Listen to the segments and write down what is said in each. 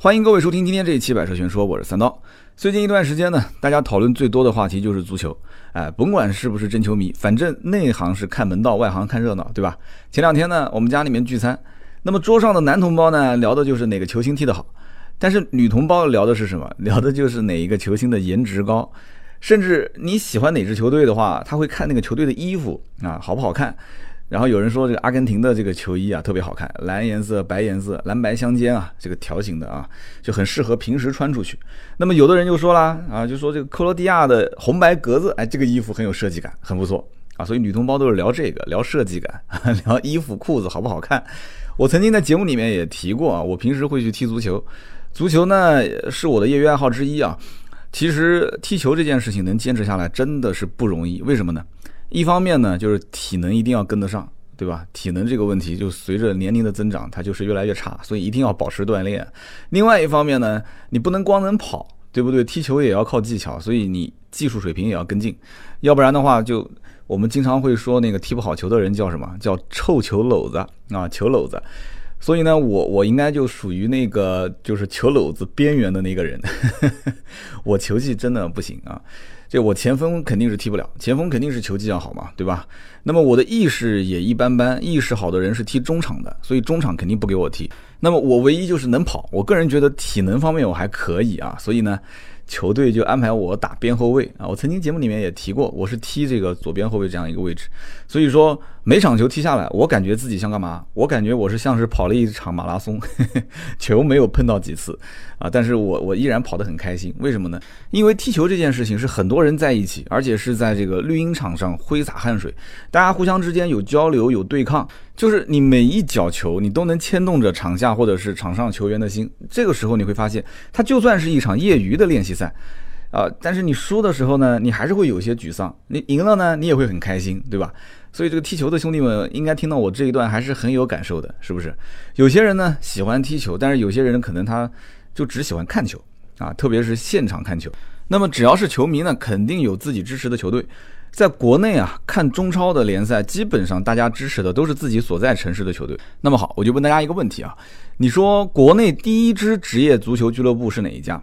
欢迎各位收听今天这一期《百车全说》，我是三刀。最近一段时间呢，大家讨论最多的话题就是足球。哎，甭管是不是真球迷，反正内行是看门道，外行看热闹，对吧？前两天呢，我们家里面聚餐，那么桌上的男同胞呢，聊的就是哪个球星踢得好；但是女同胞聊的是什么？聊的就是哪一个球星的颜值高。甚至你喜欢哪支球队的话，他会看那个球队的衣服啊，好不好看。然后有人说这个阿根廷的这个球衣啊特别好看，蓝颜色、白颜色，蓝白相间啊，这个条形的啊，就很适合平时穿出去。那么有的人就说啦啊，就说这个克罗地亚的红白格子，哎，这个衣服很有设计感，很不错啊。所以女同胞都是聊这个，聊设计感，聊衣服裤子好不好看。我曾经在节目里面也提过啊，我平时会去踢足球，足球呢是我的业余爱好之一啊。其实踢球这件事情能坚持下来真的是不容易，为什么呢？一方面呢，就是体能一定要跟得上，对吧？体能这个问题就随着年龄的增长，它就是越来越差，所以一定要保持锻炼。另外一方面呢，你不能光能跑，对不对？踢球也要靠技巧，所以你技术水平也要跟进，要不然的话，就我们经常会说那个踢不好球的人叫什么？叫臭球篓子啊，球篓子。所以呢，我我应该就属于那个就是球篓子边缘的那个人，我球技真的不行啊。这我前锋肯定是踢不了，前锋肯定是球技要好嘛，对吧？那么我的意识也一般般，意识好的人是踢中场的，所以中场肯定不给我踢。那么我唯一就是能跑，我个人觉得体能方面我还可以啊，所以呢。球队就安排我打边后卫啊！我曾经节目里面也提过，我是踢这个左边后卫这样一个位置。所以说每场球踢下来，我感觉自己像干嘛？我感觉我是像是跑了一场马拉松，球没有碰到几次啊，但是我我依然跑得很开心。为什么呢？因为踢球这件事情是很多人在一起，而且是在这个绿茵场上挥洒汗水，大家互相之间有交流有对抗。就是你每一脚球，你都能牵动着场下或者是场上球员的心。这个时候你会发现，它就算是一场业余的练习赛，啊，但是你输的时候呢，你还是会有些沮丧；你赢了呢，你也会很开心，对吧？所以这个踢球的兄弟们应该听到我这一段还是很有感受的，是不是？有些人呢喜欢踢球，但是有些人可能他就只喜欢看球啊，特别是现场看球。那么只要是球迷呢，肯定有自己支持的球队。在国内啊，看中超的联赛，基本上大家支持的都是自己所在城市的球队。那么好，我就问大家一个问题啊，你说国内第一支职业足球俱乐部是哪一家？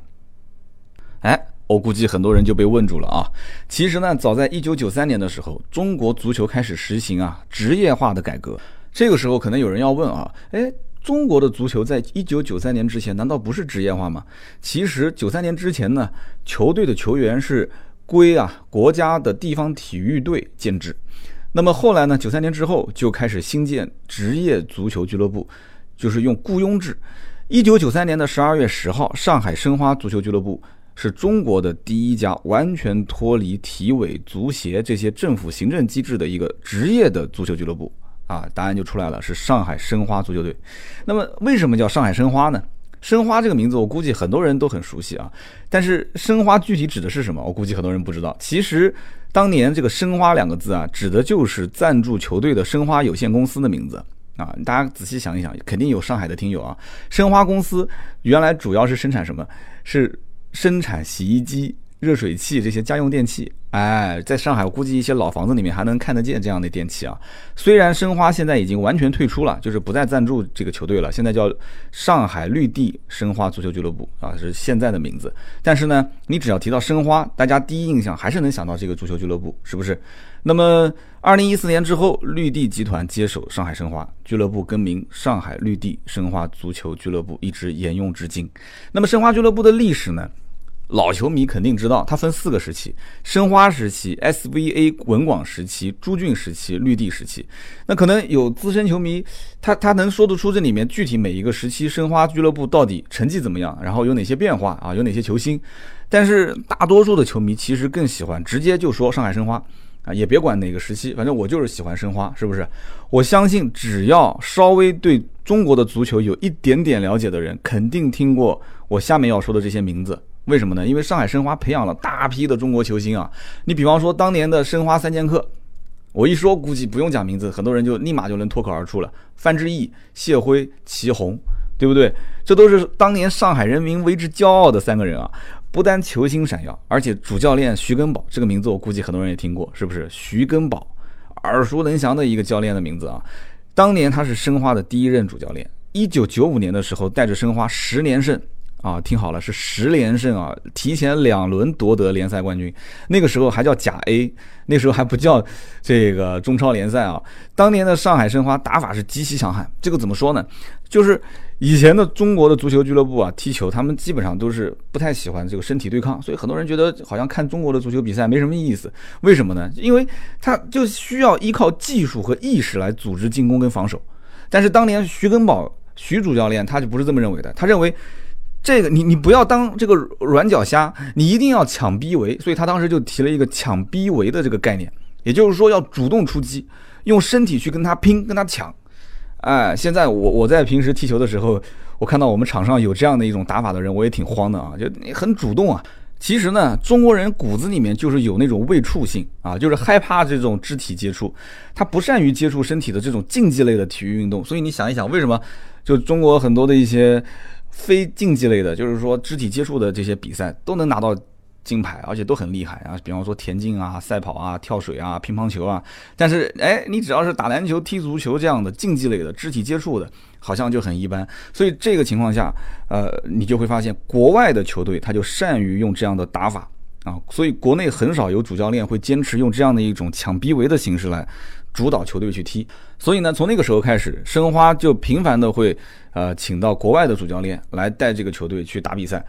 哎，我估计很多人就被问住了啊。其实呢，早在一九九三年的时候，中国足球开始实行啊职业化的改革。这个时候可能有人要问啊，哎，中国的足球在一九九三年之前难道不是职业化吗？其实九三年之前呢，球队的球员是。归啊国家的地方体育队建制，那么后来呢？九三年之后就开始新建职业足球俱乐部，就是用雇佣制。一九九三年的十二月十号，上海申花足球俱乐部是中国的第一家完全脱离体委、足协这些政府行政机制的一个职业的足球俱乐部啊。答案就出来了，是上海申花足球队。那么为什么叫上海申花呢？申花这个名字，我估计很多人都很熟悉啊。但是申花具体指的是什么？我估计很多人不知道。其实当年这个“申花”两个字啊，指的就是赞助球队的申花有限公司的名字啊。大家仔细想一想，肯定有上海的听友啊。申花公司原来主要是生产什么？是生产洗衣机。热水器这些家用电器，哎，在上海我估计一些老房子里面还能看得见这样的电器啊。虽然申花现在已经完全退出了，就是不再赞助这个球队了，现在叫上海绿地申花足球俱乐部啊，是现在的名字。但是呢，你只要提到申花，大家第一印象还是能想到这个足球俱乐部，是不是？那么，二零一四年之后，绿地集团接手上海申花俱乐部，更名上海绿地申花足球俱乐部，一直沿用至今。那么，申花俱乐部的历史呢？老球迷肯定知道，它分四个时期：申花时期、SVA 文广时期、朱俊时期、绿地时期。那可能有资深球迷，他他能说得出这里面具体每一个时期申花俱乐部到底成绩怎么样，然后有哪些变化啊，有哪些球星。但是大多数的球迷其实更喜欢直接就说上海申花啊，也别管哪个时期，反正我就是喜欢申花，是不是？我相信只要稍微对中国的足球有一点点了解的人，肯定听过我下面要说的这些名字。为什么呢？因为上海申花培养了大批的中国球星啊！你比方说当年的申花三剑客，我一说估计不用讲名字，很多人就立马就能脱口而出了：范志毅、谢辉、祁宏，对不对？这都是当年上海人民为之骄傲的三个人啊！不单球星闪耀，而且主教练徐根宝这个名字我估计很多人也听过，是不是？徐根宝耳熟能详的一个教练的名字啊！当年他是申花的第一任主教练，一九九五年的时候带着申花十连胜。啊，听好了，是十连胜啊，提前两轮夺得联赛冠军。那个时候还叫甲 A，那时候还不叫这个中超联赛啊。当年的上海申花打法是极其强悍，这个怎么说呢？就是以前的中国的足球俱乐部啊，踢球他们基本上都是不太喜欢这个身体对抗，所以很多人觉得好像看中国的足球比赛没什么意思。为什么呢？因为他就需要依靠技术和意识来组织进攻跟防守。但是当年徐根宝徐主教练他就不是这么认为的，他认为。这个你你不要当这个软脚虾，你一定要抢逼围，所以他当时就提了一个抢逼围的这个概念，也就是说要主动出击，用身体去跟他拼，跟他抢。哎，现在我我在平时踢球的时候，我看到我们场上有这样的一种打法的人，我也挺慌的啊，就很主动啊。其实呢，中国人骨子里面就是有那种畏触性啊，就是害怕这种肢体接触，他不善于接触身体的这种竞技类的体育运动。所以你想一想，为什么就中国很多的一些。非竞技类的，就是说肢体接触的这些比赛都能拿到金牌，而且都很厉害啊。比方说田径啊、赛跑啊、跳水啊、乒乓球啊。但是，哎，你只要是打篮球、踢足球这样的竞技类的肢体接触的，好像就很一般。所以这个情况下，呃，你就会发现国外的球队他就善于用这样的打法啊。所以国内很少有主教练会坚持用这样的一种抢逼围的形式来。主导球队去踢，所以呢，从那个时候开始，申花就频繁的会，呃，请到国外的主教练来带这个球队去打比赛。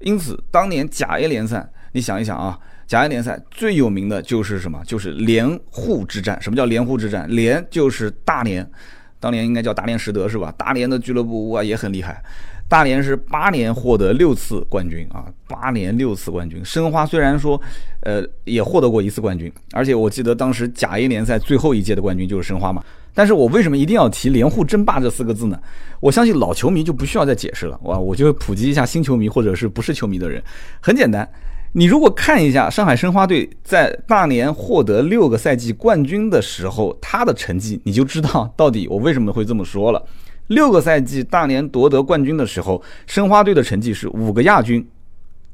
因此，当年甲 A 联赛，你想一想啊，甲 A 联赛最有名的就是什么？就是连沪之战。什么叫连沪之战？连就是大连，当年应该叫大连实德是吧？大连的俱乐部哇也很厉害。大连是八年获得六次冠军啊，八年六次冠军。申花虽然说，呃，也获得过一次冠军，而且我记得当时甲 A 联赛最后一届的冠军就是申花嘛。但是我为什么一定要提“连沪争霸”这四个字呢？我相信老球迷就不需要再解释了，哇，我就普及一下新球迷或者是不是球迷的人。很简单，你如果看一下上海申花队在大连获得六个赛季冠军的时候，他的成绩，你就知道到底我为什么会这么说了。六个赛季，大连夺得冠军的时候，申花队的成绩是五个亚军，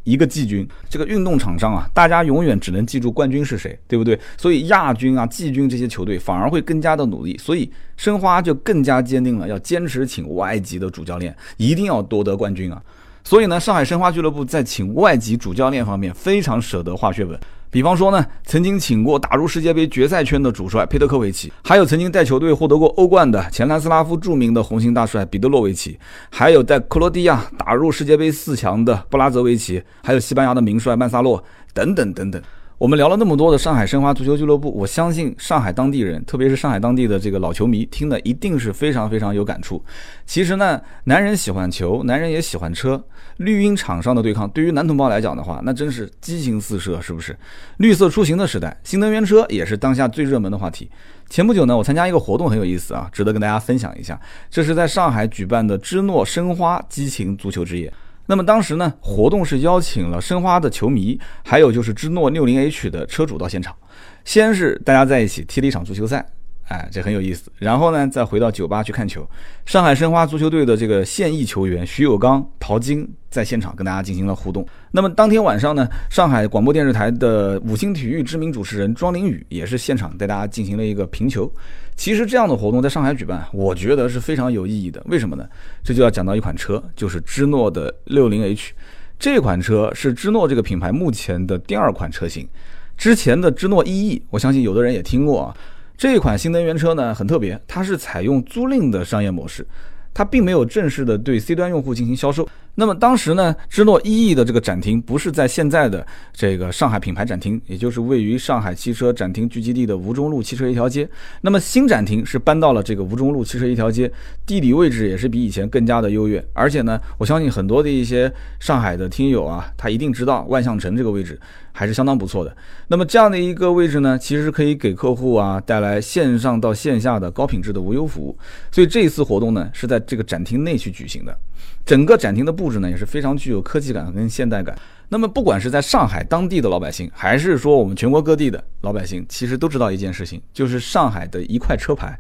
一个季军。这个运动场上啊，大家永远只能记住冠军是谁，对不对？所以亚军啊、季军这些球队反而会更加的努力。所以申花就更加坚定了要坚持请外籍的主教练，一定要夺得冠军啊。所以呢，上海申花俱乐部在请外籍主教练方面非常舍得花血本。比方说呢，曾经请过打入世界杯决赛圈的主帅佩德科维奇，还有曾经带球队获得过欧冠的前南斯拉夫著名的红星大帅彼得洛维奇，还有在克罗地亚打入世界杯四强的布拉泽维奇，还有西班牙的名帅曼萨洛等等等等。我们聊了那么多的上海申花足球俱乐部，我相信上海当地人，特别是上海当地的这个老球迷，听的一定是非常非常有感触。其实呢，男人喜欢球，男人也喜欢车。绿茵场上的对抗，对于男同胞来讲的话，那真是激情四射，是不是？绿色出行的时代，新能源车也是当下最热门的话题。前不久呢，我参加一个活动，很有意思啊，值得跟大家分享一下。这是在上海举办的芝诺申花激情足球之夜。那么当时呢，活动是邀请了申花的球迷，还有就是芝诺六零 H 的车主到现场。先是大家在一起踢了一场足球赛，哎，这很有意思。然后呢，再回到酒吧去看球。上海申花足球队的这个现役球员徐有刚、陶晶在现场跟大家进行了互动。那么当天晚上呢，上海广播电视台的五星体育知名主持人庄凌宇也是现场带大家进行了一个评球。其实这样的活动在上海举办，我觉得是非常有意义的。为什么呢？这就要讲到一款车，就是芝诺的六零 H。这款车是芝诺这个品牌目前的第二款车型。之前的芝诺 EE，我相信有的人也听过啊。这一款新能源车呢很特别，它是采用租赁的商业模式。它并没有正式的对 C 端用户进行销售。那么当时呢，芝诺一亿的这个展厅不是在现在的这个上海品牌展厅，也就是位于上海汽车展厅聚集地的吴中路汽车一条街。那么新展厅是搬到了这个吴中路汽车一条街，地理位置也是比以前更加的优越。而且呢，我相信很多的一些上海的听友啊，他一定知道万象城这个位置还是相当不错的。那么这样的一个位置呢，其实可以给客户啊带来线上到线下的高品质的无忧服务。所以这一次活动呢，是在这个展厅内去举行的，整个展厅的布布置呢也是非常具有科技感跟现代感。那么不管是在上海当地的老百姓，还是说我们全国各地的老百姓，其实都知道一件事情，就是上海的一块车牌，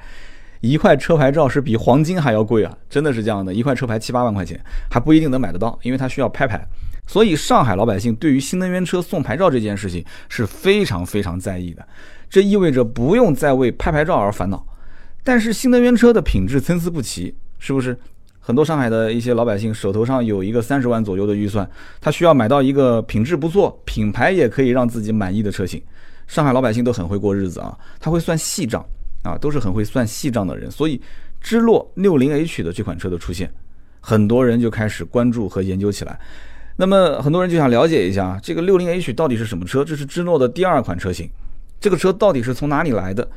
一块车牌照是比黄金还要贵啊！真的是这样的，一块车牌七八万块钱还不一定能买得到，因为它需要拍牌。所以上海老百姓对于新能源车送牌照这件事情是非常非常在意的，这意味着不用再为拍牌照而烦恼。但是新能源车的品质参差不齐，是不是？很多上海的一些老百姓手头上有一个三十万左右的预算，他需要买到一个品质不错、品牌也可以让自己满意的车型。上海老百姓都很会过日子啊，他会算细账啊，都是很会算细账的人。所以，芝诺六零 H 的这款车的出现，很多人就开始关注和研究起来。那么，很多人就想了解一下这个六零 H 到底是什么车？这是芝诺的第二款车型，这个车到底是从哪里来的？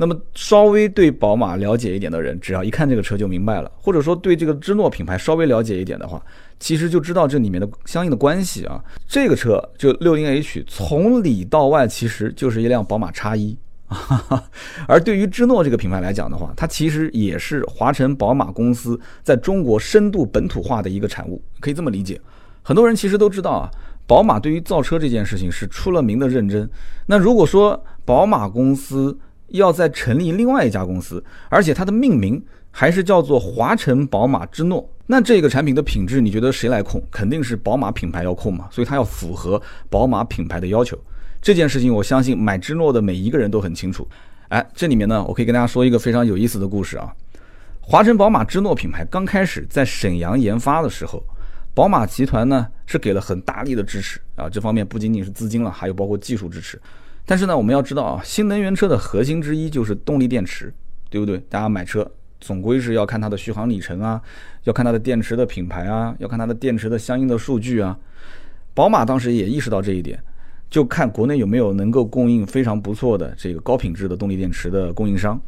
那么稍微对宝马了解一点的人，只要一看这个车就明白了，或者说对这个芝诺品牌稍微了解一点的话，其实就知道这里面的相应的关系啊。这个车就六零 H，从里到外其实就是一辆宝马叉一啊。而对于芝诺这个品牌来讲的话，它其实也是华晨宝马公司在中国深度本土化的一个产物，可以这么理解。很多人其实都知道啊，宝马对于造车这件事情是出了名的认真。那如果说宝马公司，要再成立另外一家公司，而且它的命名还是叫做华晨宝马之诺。那这个产品的品质，你觉得谁来控？肯定是宝马品牌要控嘛，所以它要符合宝马品牌的要求。这件事情，我相信买之诺的每一个人都很清楚。哎，这里面呢，我可以跟大家说一个非常有意思的故事啊。华晨宝马之诺品牌刚开始在沈阳研发的时候，宝马集团呢是给了很大力的支持啊，这方面不仅仅是资金了，还有包括技术支持。但是呢，我们要知道啊，新能源车的核心之一就是动力电池，对不对？大家买车总归是要看它的续航里程啊，要看它的电池的品牌啊，要看它的电池的相应的数据啊。宝马当时也意识到这一点，就看国内有没有能够供应非常不错的这个高品质的动力电池的供应商。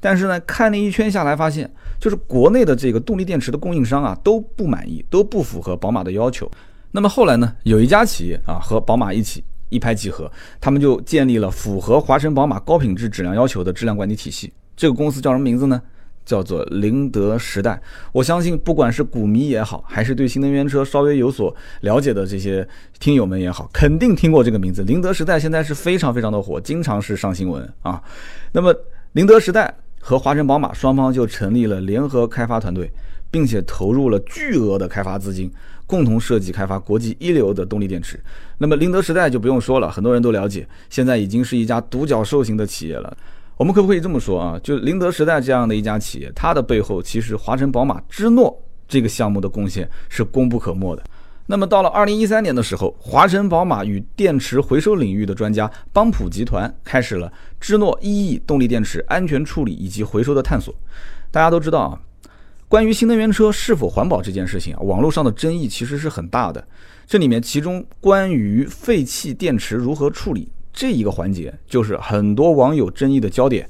但是呢，看了一圈下来，发现就是国内的这个动力电池的供应商啊都不满意，都不符合宝马的要求。那么后来呢，有一家企业啊和宝马一起。一拍即合，他们就建立了符合华晨宝马高品质质量要求的质量管理体系。这个公司叫什么名字呢？叫做宁德时代。我相信，不管是股迷也好，还是对新能源车稍微有所了解的这些听友们也好，肯定听过这个名字。宁德时代现在是非常非常的火，经常是上新闻啊。那么，宁德时代和华晨宝马双方就成立了联合开发团队，并且投入了巨额的开发资金。共同设计开发国际一流的动力电池。那么宁德时代就不用说了，很多人都了解，现在已经是一家独角兽型的企业了。我们可不可以这么说啊？就宁德时代这样的一家企业，它的背后其实华晨宝马之诺这个项目的贡献是功不可没的。那么到了二零一三年的时候，华晨宝马与电池回收领域的专家邦普集团开始了芝诺 EE 动力电池安全处理以及回收的探索。大家都知道啊。关于新能源车是否环保这件事情啊，网络上的争议其实是很大的。这里面其中关于废弃电池如何处理这一个环节，就是很多网友争议的焦点。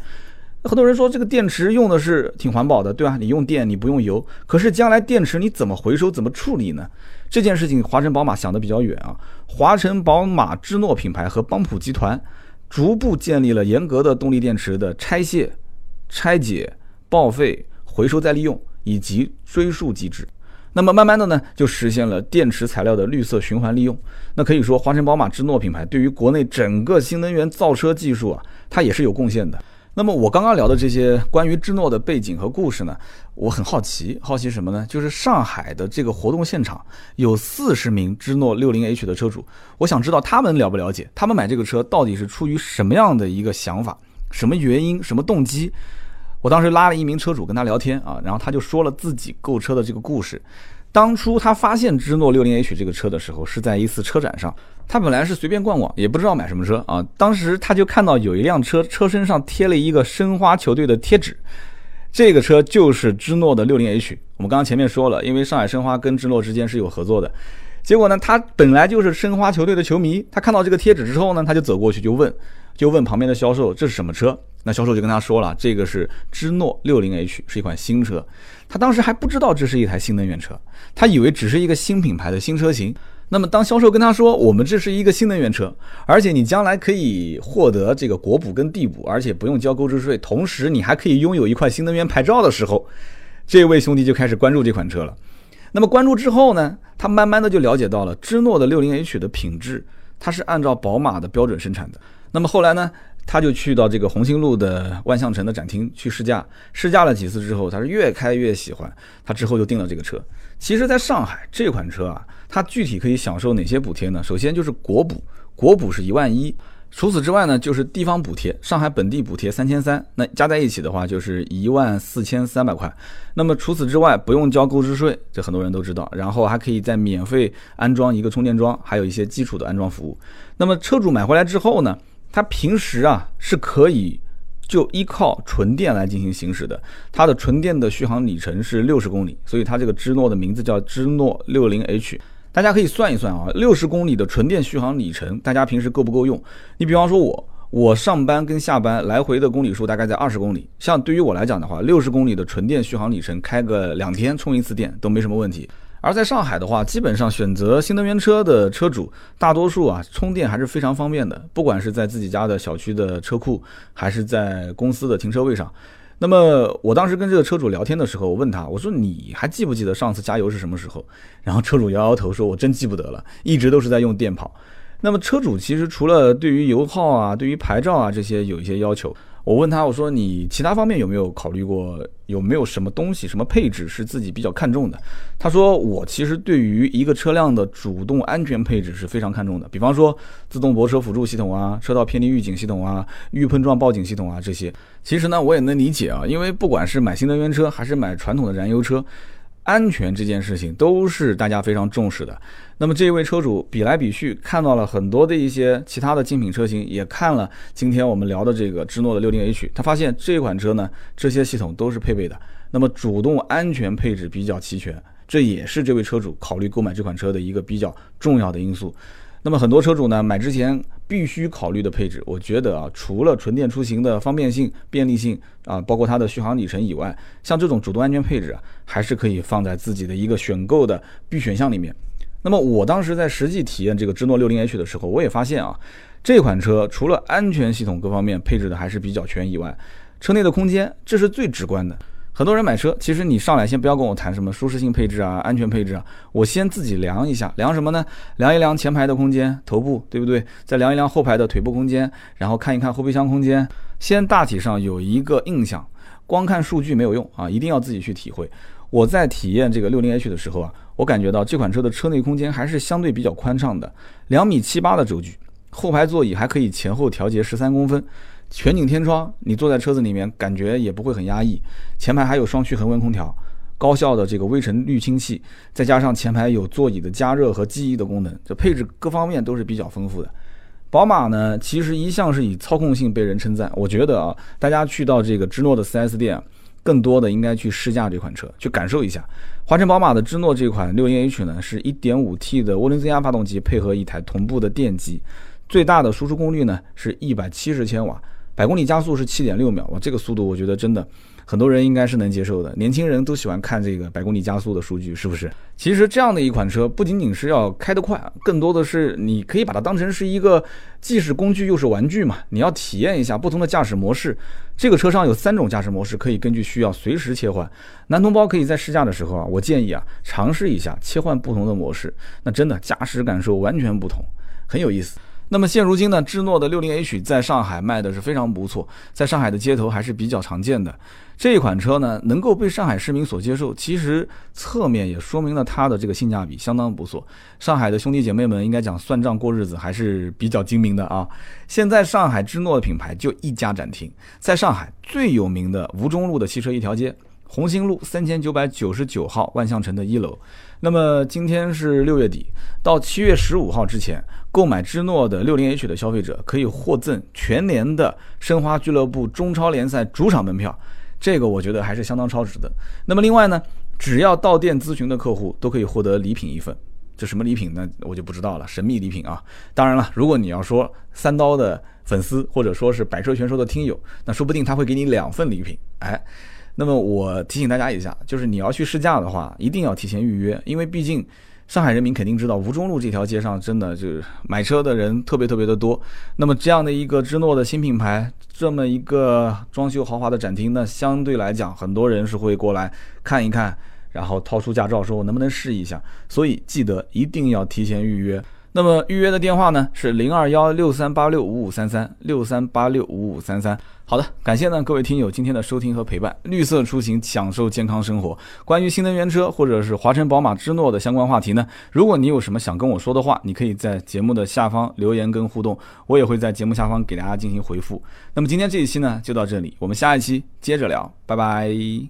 很多人说这个电池用的是挺环保的，对吧？你用电你不用油，可是将来电池你怎么回收怎么处理呢？这件事情华晨宝马想的比较远啊。华晨宝马芝诺品牌和邦普集团逐步建立了严格的动力电池的拆卸、拆解、报废、回收再利用。以及追溯机制，那么慢慢的呢，就实现了电池材料的绿色循环利用。那可以说，华晨宝马芝诺品牌对于国内整个新能源造车技术啊，它也是有贡献的。那么我刚刚聊的这些关于芝诺的背景和故事呢，我很好奇，好奇什么呢？就是上海的这个活动现场有四十名芝诺六零 H 的车主，我想知道他们了不了解，他们买这个车到底是出于什么样的一个想法，什么原因，什么动机？我当时拉了一名车主跟他聊天啊，然后他就说了自己购车的这个故事。当初他发现芝诺 60H 这个车的时候，是在一次车展上。他本来是随便逛逛，也不知道买什么车啊。当时他就看到有一辆车，车身上贴了一个申花球队的贴纸，这个车就是芝诺的 60H。我们刚刚前面说了，因为上海申花跟芝诺之间是有合作的。结果呢，他本来就是申花球队的球迷，他看到这个贴纸之后呢，他就走过去就问，就问旁边的销售这是什么车。那销售就跟他说了，这个是芝诺 60H，是一款新车。他当时还不知道这是一台新能源车，他以为只是一个新品牌的新车型。那么当销售跟他说，我们这是一个新能源车，而且你将来可以获得这个国补跟地补，而且不用交购置税，同时你还可以拥有一块新能源牌照的时候，这位兄弟就开始关注这款车了。那么关注之后呢，他慢慢的就了解到了芝诺的 60H 的品质，它是按照宝马的标准生产的。那么后来呢？他就去到这个红星路的万象城的展厅去试驾，试驾了几次之后，他是越开越喜欢，他之后就订了这个车。其实，在上海这款车啊，它具体可以享受哪些补贴呢？首先就是国补，国补是一万一，除此之外呢，就是地方补贴，上海本地补贴三千三，那加在一起的话就是一万四千三百块。那么除此之外，不用交购置税，这很多人都知道。然后还可以再免费安装一个充电桩，还有一些基础的安装服务。那么车主买回来之后呢，它平时啊是可以就依靠纯电来进行行驶的。它的纯电的续航里程是六十公里，所以它这个芝诺的名字叫芝诺六零 H。大家可以算一算啊，六十公里的纯电续航里程，大家平时够不够用？你比方说我，我上班跟下班来回的公里数大概在二十公里。像对于我来讲的话，六十公里的纯电续航里程，开个两天充一次电都没什么问题。而在上海的话，基本上选择新能源车的车主，大多数啊充电还是非常方便的，不管是在自己家的小区的车库，还是在公司的停车位上。那么我当时跟这个车主聊天的时候，我问他，我说你还记不记得上次加油是什么时候？然后车主摇摇头说，我真记不得了，一直都是在用电跑。那么车主其实除了对于油耗啊、对于牌照啊这些有一些要求。我问他，我说你其他方面有没有考虑过，有没有什么东西、什么配置是自己比较看重的？他说，我其实对于一个车辆的主动安全配置是非常看重的，比方说自动泊车辅助系统啊、车道偏离预警系统啊、预碰撞报警系统啊这些。其实呢，我也能理解啊，因为不管是买新能源车还是买传统的燃油车。安全这件事情都是大家非常重视的。那么这位车主比来比去，看到了很多的一些其他的竞品车型，也看了今天我们聊的这个芝诺的六零 H，他发现这款车呢，这些系统都是配备的。那么主动安全配置比较齐全，这也是这位车主考虑购买这款车的一个比较重要的因素。那么很多车主呢，买之前必须考虑的配置，我觉得啊，除了纯电出行的方便性、便利性啊，包括它的续航里程以外，像这种主动安全配置啊，还是可以放在自己的一个选购的必选项里面。那么我当时在实际体验这个芝诺六零 H 的时候，我也发现啊，这款车除了安全系统各方面配置的还是比较全以外，车内的空间这是最直观的。很多人买车，其实你上来先不要跟我谈什么舒适性配置啊、安全配置啊，我先自己量一下，量什么呢？量一量前排的空间，头部对不对？再量一量后排的腿部空间，然后看一看后备箱空间，先大体上有一个印象。光看数据没有用啊，一定要自己去体会。我在体验这个六零 H 的时候啊，我感觉到这款车的车内空间还是相对比较宽敞的，两米七八的轴距，后排座椅还可以前后调节十三公分。全景天窗，你坐在车子里面感觉也不会很压抑。前排还有双区恒温空调，高效的这个微尘滤清器，再加上前排有座椅的加热和记忆的功能，这配置各方面都是比较丰富的。宝马呢，其实一向是以操控性被人称赞。我觉得啊，大家去到这个芝诺的 4S 店，更多的应该去试驾这款车，去感受一下。华晨宝马的芝诺这款 60H 呢，是一点五 T 的涡轮增压发动机，配合一台同步的电机，最大的输出功率呢是一百七十千瓦。百公里加速是七点六秒，哇，这个速度我觉得真的很多人应该是能接受的。年轻人都喜欢看这个百公里加速的数据，是不是？其实这样的一款车不仅仅是要开得快，更多的是你可以把它当成是一个既是工具又是玩具嘛。你要体验一下不同的驾驶模式。这个车上有三种驾驶模式，可以根据需要随时切换。男同胞可以在试驾的时候啊，我建议啊尝试一下切换不同的模式，那真的驾驶感受完全不同，很有意思。那么现如今呢，芝诺的六零 H 在上海卖的是非常不错，在上海的街头还是比较常见的。这一款车呢，能够被上海市民所接受，其实侧面也说明了它的这个性价比相当不错。上海的兄弟姐妹们应该讲算账过日子还是比较精明的啊。现在上海芝诺的品牌就一家展厅，在上海最有名的吴中路的汽车一条街。红星路三千九百九十九号万象城的一楼。那么今天是六月底，到七月十五号之前，购买芝诺的六零 H 的消费者可以获赠全年的申花俱乐部中超联赛主场门票，这个我觉得还是相当超值的。那么另外呢，只要到店咨询的客户都可以获得礼品一份，这什么礼品呢？我就不知道了，神秘礼品啊。当然了，如果你要说三刀的粉丝或者说是百车全说的听友，那说不定他会给你两份礼品，哎。那么我提醒大家一下，就是你要去试驾的话，一定要提前预约，因为毕竟上海人民肯定知道吴中路这条街上真的就是买车的人特别特别的多。那么这样的一个芝诺的新品牌，这么一个装修豪华的展厅，那相对来讲，很多人是会过来看一看，然后掏出驾照说我能不能试一下。所以记得一定要提前预约。那么预约的电话呢是零二幺六三八六五五三三六三八六五五三三。好的，感谢呢各位听友今天的收听和陪伴。绿色出行，享受健康生活。关于新能源车或者是华晨宝马之诺的相关话题呢，如果你有什么想跟我说的话，你可以在节目的下方留言跟互动，我也会在节目下方给大家进行回复。那么今天这一期呢就到这里，我们下一期接着聊，拜拜。